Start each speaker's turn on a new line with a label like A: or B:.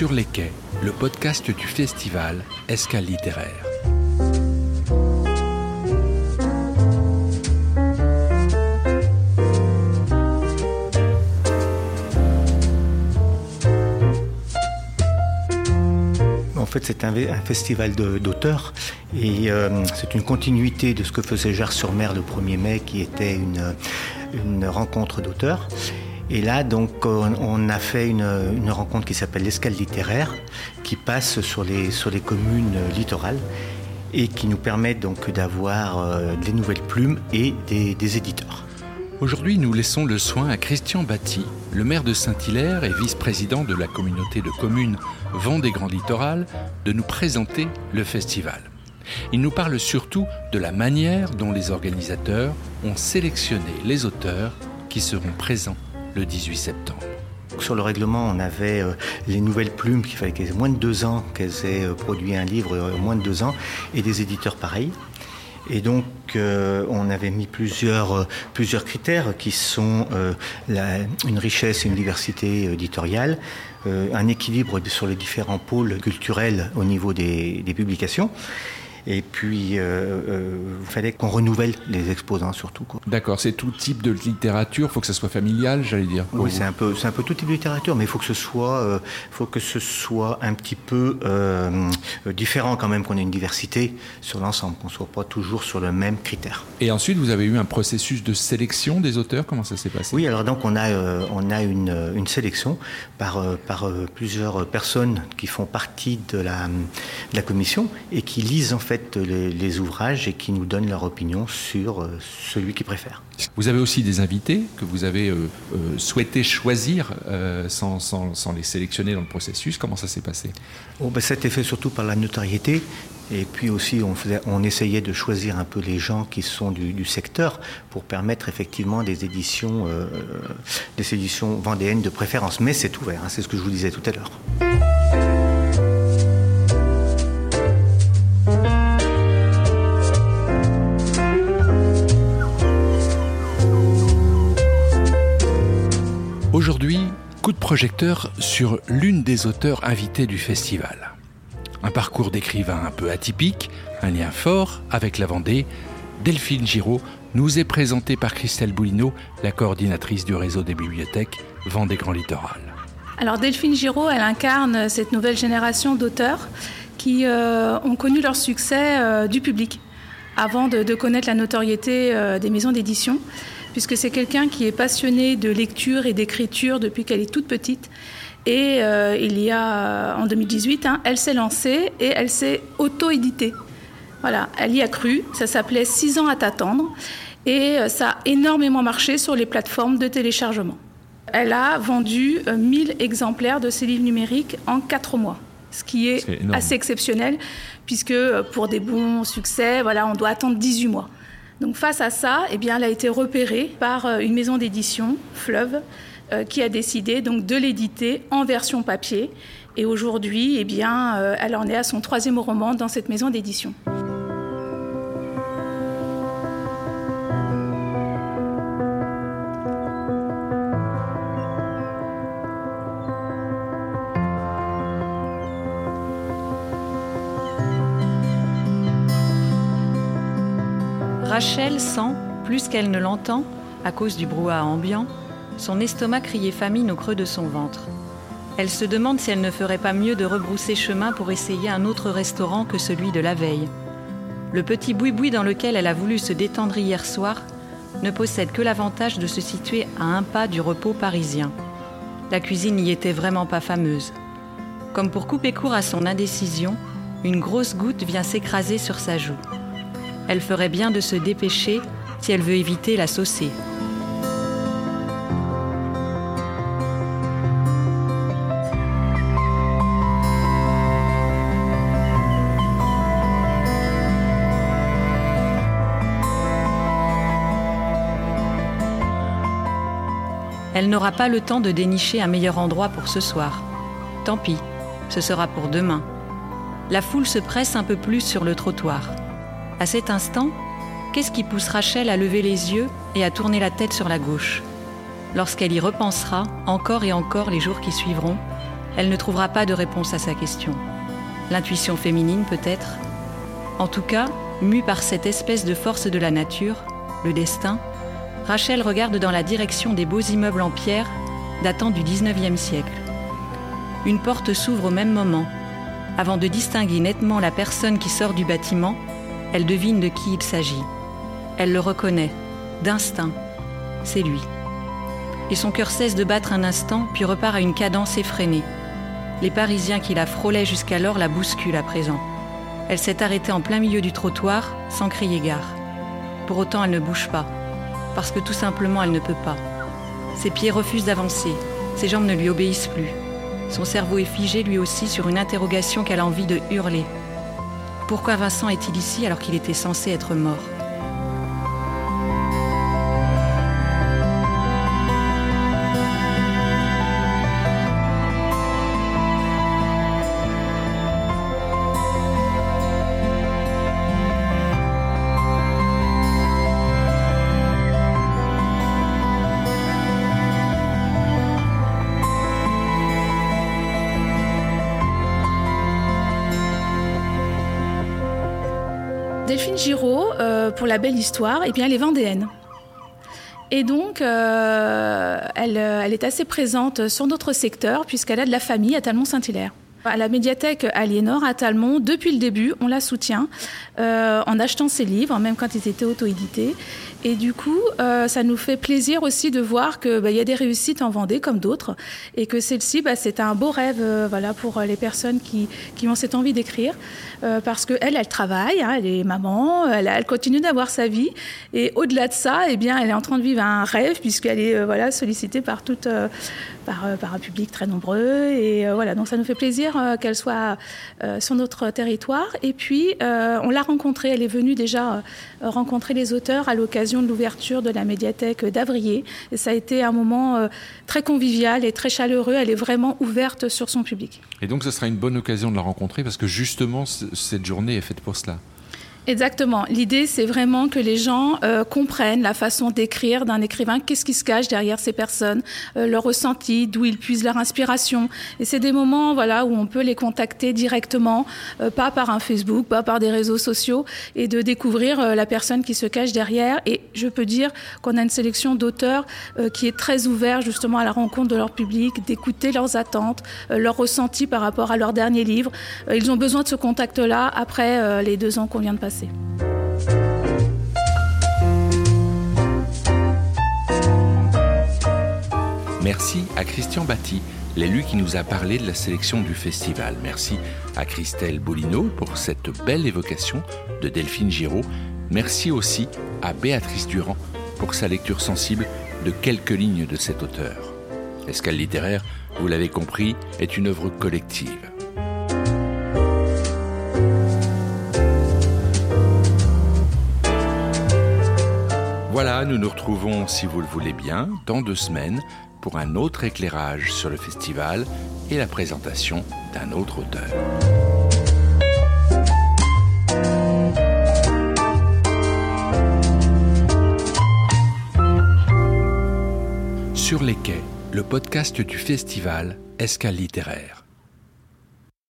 A: Sur les quais, le podcast du festival Escale littéraire.
B: En fait, c'est un, festival d'auteurs et euh, c'est une continuité de ce que faisait Jars-sur-Mer le 1er mai, qui était une rencontre d'auteurs. Et là, donc, on, a fait une, rencontre qui s'appelle l'escale littéraire, qui passe sur les, communes littorales et qui nous permet donc d'avoir euh, des nouvelles plumes et des, des éditeurs.
A: Aujourd'hui, nous laissons le soin à Christian Batty, le maire de Saint-Hilaire et vice-président de la communauté de communes Vendée Grand Littoral, de nous présenter le festival. Il nous parle surtout de la manière dont les organisateurs ont sélectionné les auteurs qui seront présents le 18 septembre.
B: Sur le règlement, on avait euh, les nouvelles plumes qu'il fallait qu'elles aient moins de deux ans, qu'elles aient euh, produit un livre euh, moins de deux ans, et des éditeurs pareils. Et donc, on avait mis plusieurs, plusieurs critères qui sont une richesse et une diversité éditoriale, un équilibre sur les différents pôles culturels au niveau des publications. Et puis, euh, euh, il fallait qu'on renouvelle les exposants surtout. quoi.
A: D'accord, c'est tout type de littérature, faut que ça soit familial, j'allais dire.
B: Oui, c'est un peu, un peu tout type de littérature, mais il faut que ce soit, euh, faut que ce soit un petit peu différent quand même, qu'on ait une diversité sur l'ensemble, qu'on soit pas toujours sur le même critère.
A: Et ensuite, vous avez eu un processus de sélection des auteurs, comment ça s'est passé?
B: Oui, alors donc on a, euh, on a une, une sélection par, euh, par euh, plusieurs personnes qui font partie de la, de la commission et qui lisent en fait les, les ouvrages et qui nous donnent leur opinion sur euh, celui qu'ils préfèrent.
A: Vous avez aussi des invités que vous avez euh, euh, souhaité choisir sans, sans- sans les sélectionner dans le processus. Comment ça s'est passé?
B: Oh, ben, ça a été fait surtout par la notoriété. Et puis aussi, on, faisait, on essayait de choisir un peu les gens qui sont du, du secteur pour permettre effectivement des éditions, euh, des éditions vendéennes de préférence. Mais c'est ouvert, hein, c'est ce que je vous disais tout à l'heure.
A: Projecteur sur l'une des auteurs invitées du festival. Un parcours d'écrivain un peu atypique, un lien fort avec la Vendée, Delphine Giraud nous est présentée par Christelle Boulineau, la coordinatrice du réseau des bibliothèques Vendée Grand Littoral.
C: Alors Delphine Giraud, elle incarne cette nouvelle génération d'auteurs qui euh, ont connu leur succès euh, du public avant de, connaître la notoriété euh, des maisons d'édition, puisque c'est quelqu'un qui est passionné de lecture et d'écriture depuis qu'elle est toute petite. Et euh, il y a, en 2018, hein, elle s'est lancée et elle s'est auto-éditée. Voilà, elle y a cru. Ça s'appelait 6 ans à t'attendre. Et euh, ça a énormément marché sur les plateformes de téléchargement. Elle a vendu euh, 1000 exemplaires de ses livres numériques en 4 mois, ce qui est, assez exceptionnel, puisque euh, pour des bons succès, voilà, on doit attendre 18 mois. Donc face à ça, eh bien, elle a été repérée par euh, une maison d'édition, Fleuve, euh, qui a décidé donc de l'éditer en version papier. Et aujourd'hui, eh bien, euh, elle en est à son troisième roman dans cette maison d'édition.
D: Rachel sent, plus qu'elle ne l'entend, à cause du brouhaha ambiant, son estomac crier famine au creux de son ventre. Elle se demande si elle ne ferait pas mieux de rebrousser chemin pour essayer un autre restaurant que celui de la veille. Le petit boui-boui dans lequel elle a voulu se détendre hier soir ne possède que l'avantage de se situer à un pas du repos parisien. La cuisine n'y était vraiment pas fameuse. Comme pour couper court à son indécision, une grosse goutte vient s'écraser sur sa joue. Elle ferait bien de se dépêcher si elle veut éviter la saucer. Elle n'aura pas le temps de dénicher un meilleur endroit pour ce soir. Tant pis, ce sera pour demain. La foule se presse un peu plus sur le trottoir. À cet instant, qu'est-ce qui pousse Rachel à lever les yeux et à tourner la tête sur la gauche? Lorsqu'elle y repensera, encore et encore les jours qui suivront, elle ne trouvera pas de réponse à sa question. L'intuition féminine peut-être? En tout cas, mue par cette espèce de force de la nature, le destin, Rachel regarde dans la direction des beaux immeubles en pierre datant du 19e siècle. Une porte s'ouvre au même moment. Avant de distinguer nettement la personne qui sort du bâtiment, elle devine de qui il s'agit. Elle le reconnaît, d'instinct. C'est lui. Et son cœur cesse de battre un instant, puis repart à une cadence effrénée. Les Parisiens qui la frôlaient jusqu'alors la bousculent à présent. Elle s'est arrêtée en plein milieu du trottoir, sans crier gare. Pour autant, elle ne bouge pas, parce que tout simplement, elle ne peut pas. Ses pieds refusent d'avancer, ses jambes ne lui obéissent plus. Son cerveau est figé lui aussi sur une interrogation qu'elle a envie de hurler. Pourquoi Vincent est-il ici alors qu'il était censé être mort?
C: Delphine Giraud, euh, pour la belle histoire, bien, elle est vendéenne. Et donc, euh, elle, euh, elle, est assez présente sur notre secteur, puisqu'elle a de la famille à Talmont-Saint-Hilaire. À la médiathèque Aliénor à Talmont, depuis le début, on la soutient en achetant ses livres, même quand ils étaient auto-édités. Et du coup, euh, ça nous fait plaisir aussi de voir qu'il bah, y a des réussites en Vendée comme d'autres, et que celle-ci, bah, c'est un beau rêve euh, voilà, pour les personnes qui, qui ont cette envie d'écrire, euh, parce qu'elle, elle travaille, hein, elle est maman, elle, elle continue d'avoir sa vie, et au-delà de ça, eh bien, elle est en train de vivre un rêve, puisqu'elle est voilà, sollicitée par, toute, par, par, un public très nombreux, et voilà, donc ça nous fait plaisir qu'elle soit sur notre territoire. Et puis, on l'a rencontrée, elle est venue déjà rencontrer les auteurs à l'occasion de l'ouverture de la médiathèque d'Avrier. Et ça a été un moment euh, très convivial et très chaleureux. Elle est vraiment ouverte sur son public.
A: Et donc, ce sera une bonne occasion de la rencontrer parce que justement, cette journée est faite pour cela.
C: Exactement. L'idée, c'est vraiment que les gens euh, comprennent la façon d'écrire d'un écrivain, qu'est-ce qui se cache derrière ces personnes, euh, leur ressenti, d'où ils puisent leur inspiration. Et c'est des moments, voilà, où on peut les contacter directement, euh, pas par un Facebook, pas par des réseaux sociaux, et de découvrir euh, la personne qui se cache derrière. Et je peux dire qu'on a une sélection d'auteurs euh, qui est très ouverte justement à la rencontre de leur public, d'écouter leurs attentes, euh, leurs ressentis par rapport à leur dernier livre. ils ont besoin de ce contact-là après les deux ans qu'on vient de
A: Merci à Christian Batty, l'élu qui nous a parlé de la sélection du festival. Merci à Christelle Bolino pour cette belle évocation de Delphine Giraud. Merci aussi à Béatrice Durand pour sa lecture sensible de quelques lignes de cet auteur. Escale littéraire, vous l'avez compris, est une œuvre collective. Voilà, nous nous retrouvons, si vous le voulez bien, dans deux semaines pour un autre éclairage sur le festival et la présentation d'un autre auteur. Sur les quais, le podcast du festival Escale littéraire.